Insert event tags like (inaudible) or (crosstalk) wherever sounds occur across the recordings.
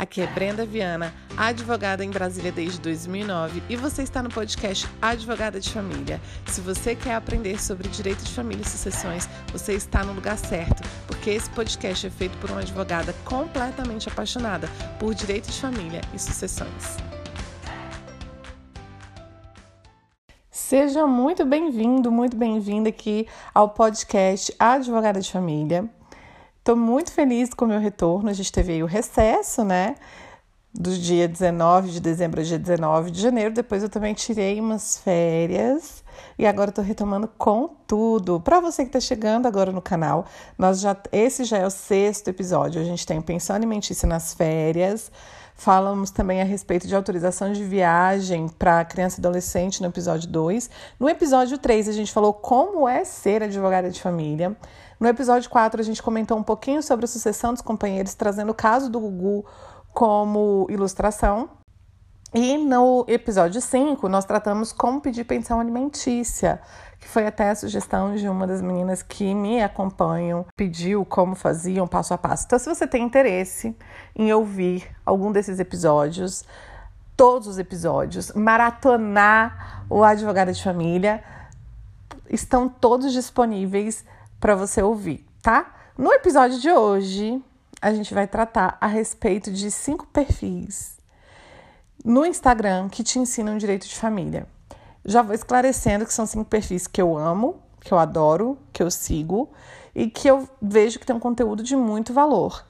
Aqui é Brenda Viana, advogada em Brasília desde 2009 e você está no podcast Advogada de Família. Se você quer aprender sobre direito de família e sucessões, você está no lugar certo, porque esse podcast é feito por uma advogada completamente apaixonada por direito de família e sucessões. Seja muito bem-vindo, muito bem-vinda aqui ao podcast Advogada de Família. Estou muito feliz com o meu retorno. A gente teve aí o recesso, né? Do dia 19 de dezembro ao dia 19 de janeiro. Depois eu também tirei umas férias e agora estou retomando com tudo. Para você que está chegando agora no canal, nós já esse já é o sexto episódio. A gente tem pensão alimentícia nas férias. Falamos também a respeito de autorização de viagem para criança e adolescente no episódio 2. No episódio 3, a gente falou como é ser advogada de família. No episódio 4, a gente comentou um pouquinho sobre a sucessão dos companheiros, trazendo o caso do Gugu como ilustração. E no episódio 5, nós tratamos como pedir pensão alimentícia, que foi até a sugestão de uma das meninas que me acompanham, pediu como faziam passo a passo. Então, se você tem interesse em ouvir algum desses episódios, todos os episódios, maratonar o Advogada de Família, estão todos disponíveis para você ouvir, tá? No episódio de hoje, a gente vai tratar a respeito de cinco perfis no Instagram que te ensinam direito de família. Já vou esclarecendo que são cinco perfis que eu amo, que eu adoro, que eu sigo e que eu vejo que tem um conteúdo de muito valor.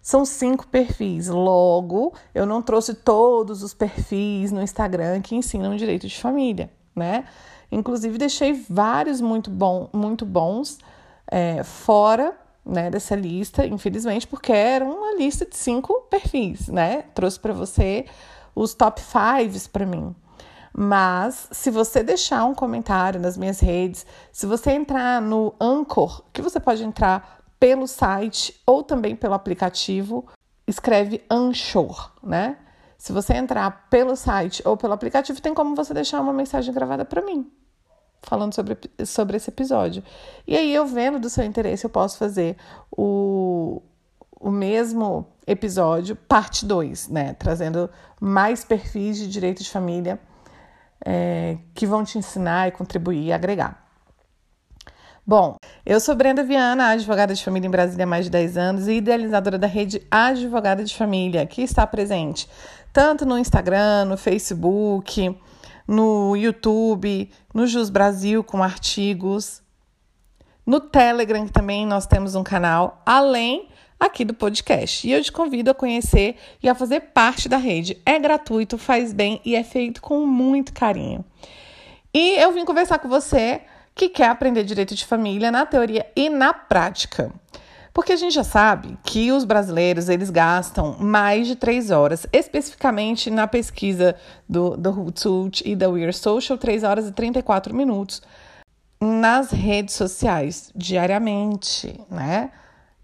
São cinco perfis. Logo, eu não trouxe todos os perfis no Instagram que ensinam direito de família, né? Inclusive, deixei vários muito, bom, muito bons é, fora né, dessa lista, infelizmente, porque era uma lista de cinco perfis, né? Trouxe para você os top fives para mim. Mas se você deixar um comentário nas minhas redes, se você entrar no Anchor, que você pode entrar pelo site ou também pelo aplicativo, escreve Anchor, né? Se você entrar pelo site ou pelo aplicativo, tem como você deixar uma mensagem gravada para mim falando sobre, sobre esse episódio. E aí, eu vendo do seu interesse, eu posso fazer o, o mesmo episódio, parte 2, né? Trazendo mais perfis de direito de família é, que vão te ensinar e contribuir e agregar. Bom, eu sou Brenda Viana, advogada de família em Brasília há mais de 10 anos e idealizadora da rede Advogada de Família, que está presente tanto no Instagram, no Facebook, no YouTube, no Jus Brasil com artigos, no Telegram também nós temos um canal, além aqui do podcast. E eu te convido a conhecer e a fazer parte da rede. É gratuito, faz bem e é feito com muito carinho. E eu vim conversar com você que quer aprender direito de família na teoria e na prática. Porque a gente já sabe que os brasileiros eles gastam mais de três horas, especificamente na pesquisa do, do Hootsuite e da Weird Social, 3 horas e 34 minutos nas redes sociais diariamente, né?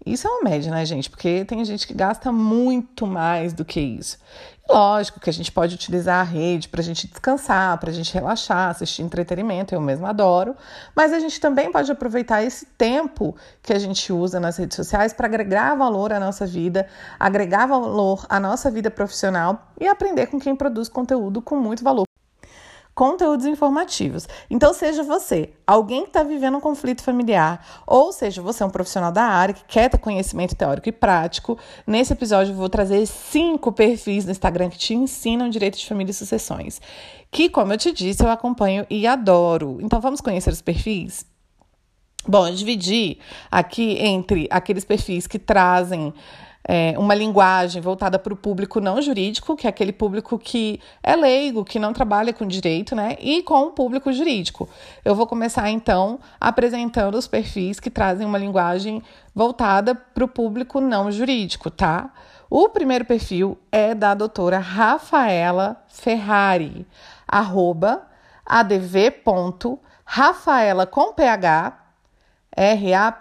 Isso é uma média, né, gente? Porque tem gente que gasta muito mais do que isso. Lógico que a gente pode utilizar a rede para a gente descansar, para a gente relaxar, assistir entretenimento, eu mesmo adoro, mas a gente também pode aproveitar esse tempo que a gente usa nas redes sociais para agregar valor à nossa vida, agregar valor à nossa vida profissional e aprender com quem produz conteúdo com muito valor conteúdos informativos. Então, seja você alguém que está vivendo um conflito familiar, ou seja, você é um profissional da área que quer ter conhecimento teórico e prático, nesse episódio eu vou trazer cinco perfis no Instagram que te ensinam direito de família e sucessões. Que, como eu te disse, eu acompanho e adoro. Então, vamos conhecer os perfis? Bom, eu dividi aqui entre aqueles perfis que trazem é, uma linguagem voltada para o público não jurídico, que é aquele público que é leigo, que não trabalha com direito, né? E com o público jurídico. Eu vou começar então apresentando os perfis que trazem uma linguagem voltada para o público não jurídico, tá? O primeiro perfil é da doutora Rafaela Ferrari, arroba adv.rafaela com PH, R-A-P-H-A-E-L-A,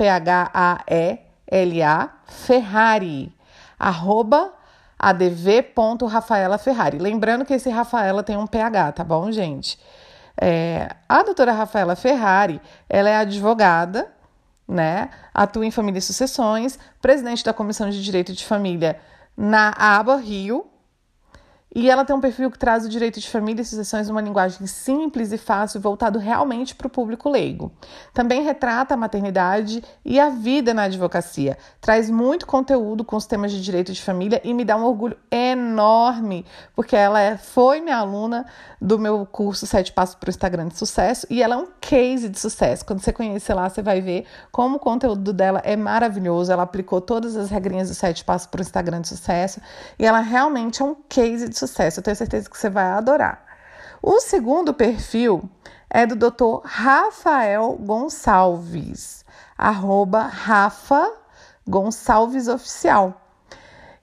Ferrari arroba adv.rafaela Lembrando que esse Rafaela tem um PH, tá bom, gente? É, a doutora Rafaela Ferrari, ela é advogada, né? Atua em família e sucessões, presidente da Comissão de Direito de Família na aba Rio, e ela tem um perfil que traz o direito de família e sucessões numa linguagem simples e fácil, voltado realmente para o público leigo. Também retrata a maternidade e a vida na advocacia. Traz muito conteúdo com os temas de direito de família e me dá um orgulho enorme, porque ela é, foi minha aluna do meu curso Sete Passos para o Instagram de Sucesso e ela é um case de sucesso. Quando você conhecer lá, você vai ver como o conteúdo dela é maravilhoso. Ela aplicou todas as regrinhas do Sete Passos para o Instagram de Sucesso e ela realmente é um case de sucesso. Eu tenho certeza que você vai adorar. O segundo perfil é do Dr. Rafael Gonçalves, arroba Rafa Gonçalves Oficial.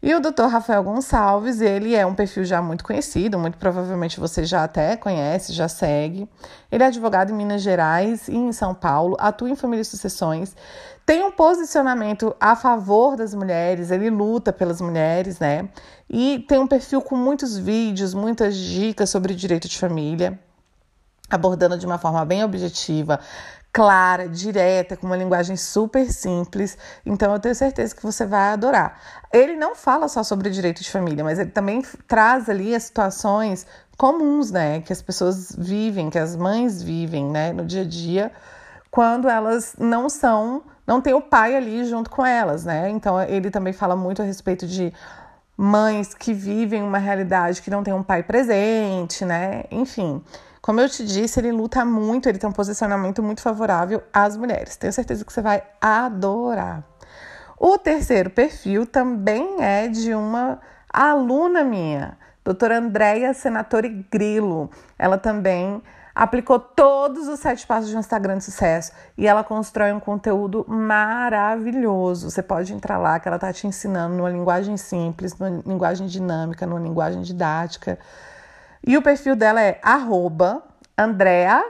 E o Dr. Rafael Gonçalves, ele é um perfil já muito conhecido, muito provavelmente você já até conhece, já segue. Ele é advogado em Minas Gerais e em São Paulo, atua em família e sucessões, tem um posicionamento a favor das mulheres, ele luta pelas mulheres, né? E tem um perfil com muitos vídeos, muitas dicas sobre direito de família, abordando de uma forma bem objetiva, clara, direta, com uma linguagem super simples. Então eu tenho certeza que você vai adorar. Ele não fala só sobre direito de família, mas ele também traz ali as situações comuns, né, que as pessoas vivem, que as mães vivem, né, no dia a dia, quando elas não são, não tem o pai ali junto com elas, né? Então ele também fala muito a respeito de mães que vivem uma realidade que não tem um pai presente, né? Enfim, como eu te disse, ele luta muito, ele tem um posicionamento muito favorável às mulheres. Tenho certeza que você vai adorar. O terceiro perfil também é de uma aluna minha, doutora Andréia Senatori Grilo. Ela também aplicou todos os sete passos de um Instagram de sucesso e ela constrói um conteúdo maravilhoso. Você pode entrar lá que ela está te ensinando numa linguagem simples, numa linguagem dinâmica, numa linguagem didática e o perfil dela é arroba Andrea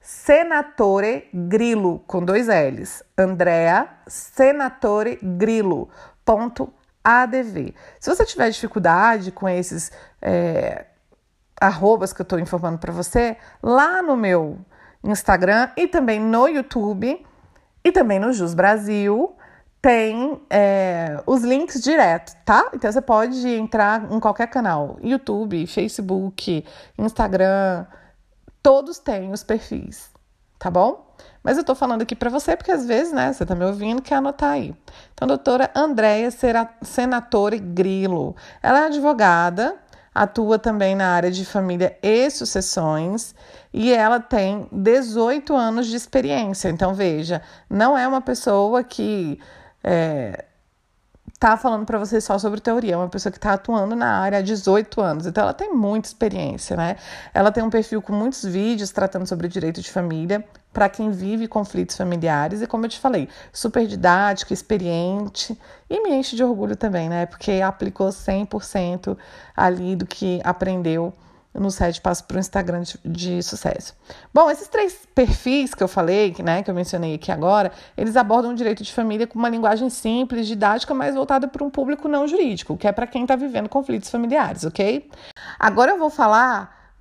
Senatore Grilo, com dois L's. Andrea Senatore Grilo, ponto ADV. Se você tiver dificuldade com esses é, arrobas que eu estou informando para você, lá no meu Instagram e também no YouTube e também no Jus Brasil, tem é, os links direto, tá? Então você pode entrar em qualquer canal, YouTube, Facebook, Instagram, todos têm os perfis, tá bom? Mas eu tô falando aqui para você porque às vezes, né, você tá me ouvindo, quer anotar aí. Então, doutora Andréia Senatore Grilo, ela é advogada, atua também na área de família e sucessões e ela tem 18 anos de experiência. Então, veja, não é uma pessoa que é, tá falando para você só sobre teoria, é uma pessoa que está atuando na área há 18 anos, então ela tem muita experiência, né? Ela tem um perfil com muitos vídeos tratando sobre direito de família para quem vive conflitos familiares e como eu te falei, super didático, experiente e me enche de orgulho também, né? Porque aplicou 100% ali do que aprendeu no site passo para o Instagram de, de, sucesso. Bom, esses três perfis que eu falei, né, que eu mencionei aqui agora, eles abordam o direito de família com uma linguagem simples, didática, mas voltada para um público não jurídico, que é para quem está vivendo conflitos familiares, ok? Agora eu vou falar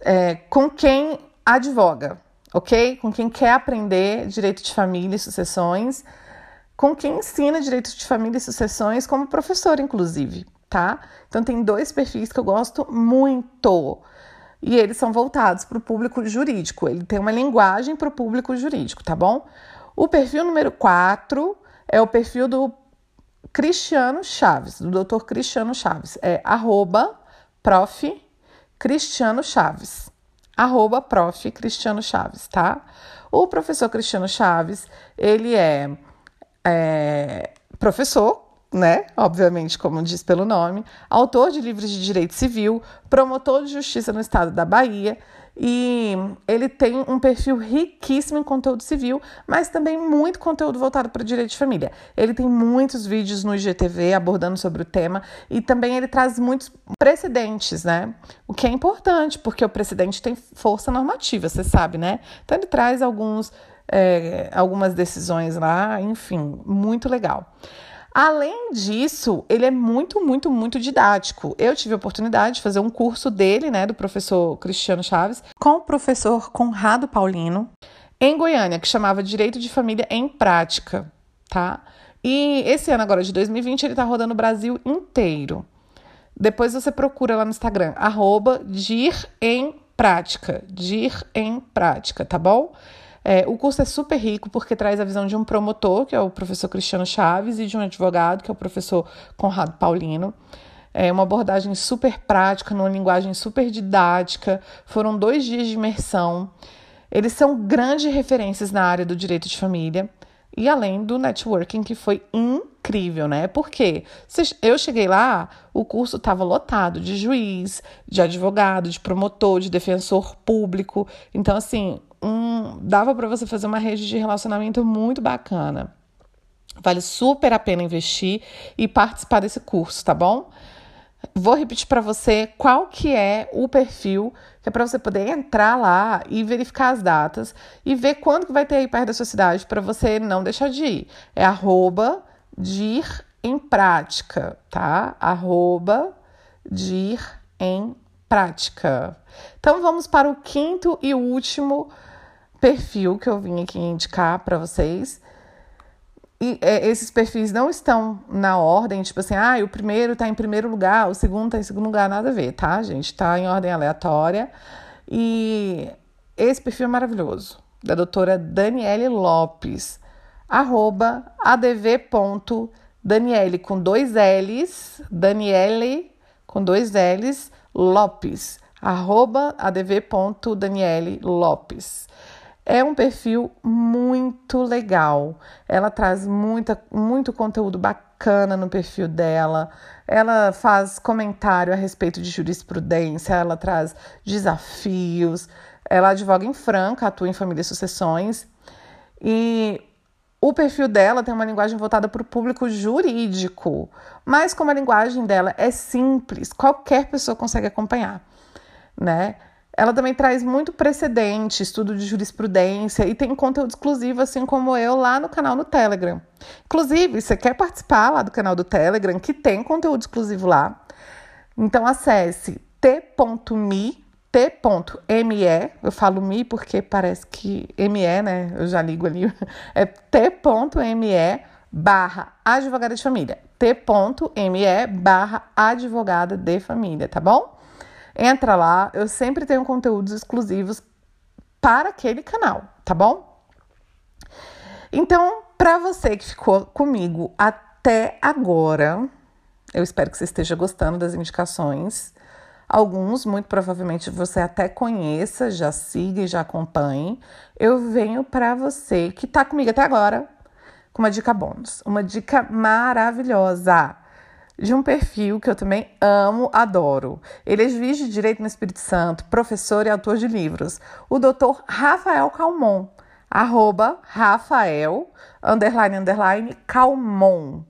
é, com quem advoga, ok? Com quem quer aprender direito de família e sucessões, com quem ensina direito de família e sucessões como professor, inclusive tá? Então tem dois perfis que eu gosto muito. E eles são voltados para o público jurídico. Ele tem uma linguagem para o público jurídico, tá bom? O perfil número 4 é o perfil do Cristiano Chaves, do Dr. Cristiano Chaves. É arroba prof. Cristiano Chaves. Arroba prof. Cristiano Chaves, tá? O professor Cristiano Chaves, ele é, é professor, né? Obviamente, como diz pelo nome, autor de livros de direito civil, promotor de justiça no estado da Bahia, e ele tem um perfil riquíssimo em conteúdo civil, mas também muito conteúdo voltado para o direito de família. Ele tem muitos vídeos no IGTV abordando sobre o tema e também ele traz muitos precedentes, né? O que é importante, porque o precedente tem força normativa, você sabe, né? Então ele traz alguns, é, algumas decisões lá, enfim, muito legal. Além disso, ele é muito, muito, muito didático. Eu tive a oportunidade de fazer um curso dele, né, do professor Cristiano Chaves, com o professor Conrado Paulino, em Goiânia, que chamava Direito de Família em Prática, tá? E esse ano agora de 2020 ele tá rodando o Brasil inteiro. Depois você procura lá no Instagram, arroba Dir em Prática. Dir em Prática, tá bom? É, o curso é super rico porque traz a visão de um promotor, que é o professor Cristiano Chaves, e de um advogado, que é o professor Conrado Paulino. É uma abordagem super prática, numa linguagem super didática. Foram dois dias de imersão. Eles são grandes referências na área do direito de família e além do networking, que foi incrível, né? Porque eu cheguei lá, o curso estava lotado de juiz, de advogado, de promotor, de defensor público. Então, assim, um, dava para você fazer uma rede de relacionamento muito bacana. Vale super a pena investir e participar desse curso, tá bom? Vou repetir para você qual que é o perfil, que é para você poder entrar lá e verificar as datas e ver quando que vai ter aí perto da sua cidade para você não deixar de ir. É arroba dir em prática, tá? Arroba em prática. Então vamos para o quinto e último perfil que eu vim aqui indicar para vocês. E é, esses perfis não estão na ordem, tipo assim, ah, o primeiro está em primeiro lugar, o segundo está em segundo lugar, nada a ver, tá, gente? Está em ordem aleatória. E esse perfil é maravilhoso, da doutora Daniele Lopes, arroba adv.daniele com dois L's, Daniele com dois L's, Lopes, arroba adv.daniele Lopes. É um perfil muito legal. Ela traz muita, muito conteúdo bacana no perfil dela. Ela faz comentário a respeito de jurisprudência, ela traz desafios. Ela advoga em Franca, atua em família e sucessões. E o perfil dela tem uma linguagem voltada para o público jurídico, mas como a linguagem dela é simples, qualquer pessoa consegue acompanhar, né? Ela também traz muito precedente, estudo de jurisprudência e tem conteúdo exclusivo, assim como eu, lá no canal no Telegram. Inclusive, você quer participar lá do canal do Telegram, que tem conteúdo exclusivo lá? Então acesse t.me, t.me, eu falo me porque parece que ME, né? Eu já ligo ali, (laughs) é t.me barra advogada de família, t.me barra advogada de família, tá bom? Entra lá, eu sempre tenho conteúdos exclusivos para aquele canal, tá bom? Então, para você que ficou comigo até agora, eu espero que você esteja gostando das indicações. Alguns, muito provavelmente, você até conheça, já siga e já acompanhe. Eu venho para você que está comigo até agora com uma dica bônus, uma dica maravilhosa de um perfil que eu também amo, adoro. Ele é juiz de direito no Espírito Santo, professor e autor de livros. O doutor Rafael Calmon, arroba Rafael, underline, underline, Calmon.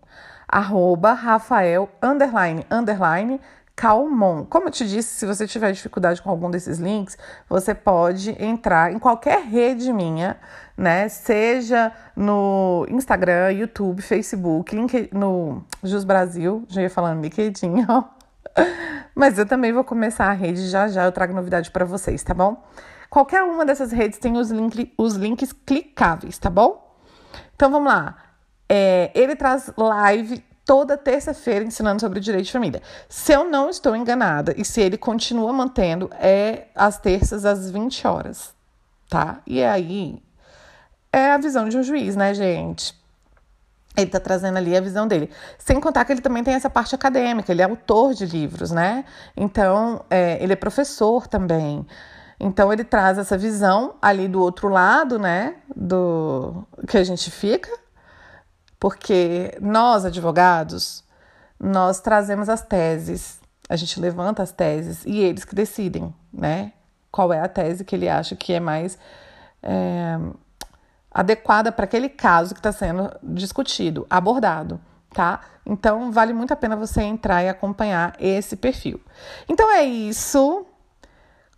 Arroba Rafael, underline, underline, Calmon. Como eu te disse, se você tiver dificuldade com algum desses links, você pode entrar em qualquer rede minha, né? Seja no Instagram, YouTube, Facebook, no Jus Brasil, já ia falando LinkedIn, ó. (laughs) Mas eu também vou começar a rede já já, eu trago novidade para vocês, tá bom? Qualquer uma dessas redes tem os, link, os links clicáveis, tá bom? Então vamos lá. É, ele traz live toda terça-feira ensinando sobre direito de família. Se eu não estou enganada e se ele continua mantendo, é às terças às 20 horas, tá? E aí é a visão de um juiz, né, gente? Ele tá trazendo ali a visão dele. Sem contar que ele também tem essa parte acadêmica, ele é autor de livros, né? Então, é, ele é professor também. Então, ele traz essa visão ali do outro lado, né? Do que a gente fica, porque nós, advogados, nós trazemos as teses, a gente levanta as teses e eles que decidem, né? Qual é a tese que ele acha que é mais é, adequada para aquele caso que está sendo discutido, abordado, tá? Então, vale muito a pena você entrar e acompanhar esse perfil. Então, é isso.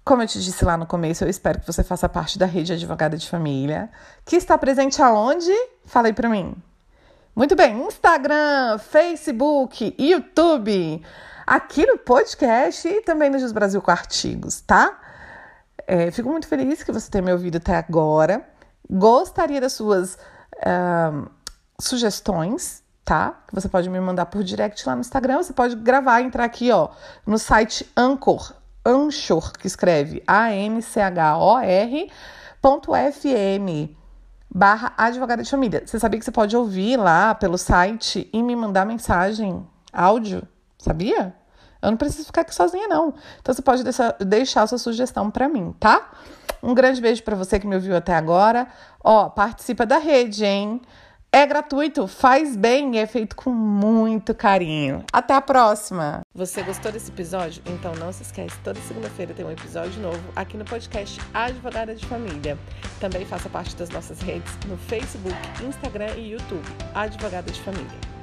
Como eu te disse lá no começo, eu espero que você faça parte da rede Advogada de Família, que está presente aonde? Fala aí para mim. Muito bem, Instagram, Facebook, YouTube, aqui no podcast e também no Jus Brasil com artigos, tá? É, fico muito feliz que você tenha me ouvido até agora. Gostaria das suas uh, sugestões tá? Você pode me mandar por direct lá no Instagram, você pode gravar, entrar aqui, ó, no site Anchor, Anchor, que escreve A-N-C-H-O-R F-M barra advogada de família. Você sabia que você pode ouvir lá pelo site e me mandar mensagem, áudio? Sabia? Eu não preciso ficar aqui sozinha, não. Então você pode deixar, sua sugestão para mim, tá? Um grande beijo para você que me ouviu até agora. Ó, participa da rede, hein? É gratuito, faz bem e é feito com muito carinho. Até a próxima! Você gostou desse episódio? Então não se esquece, toda segunda-feira tem um episódio novo aqui no podcast Advogada de Família. Também faça parte das nossas redes no Facebook, Instagram e YouTube, Advogada de Família.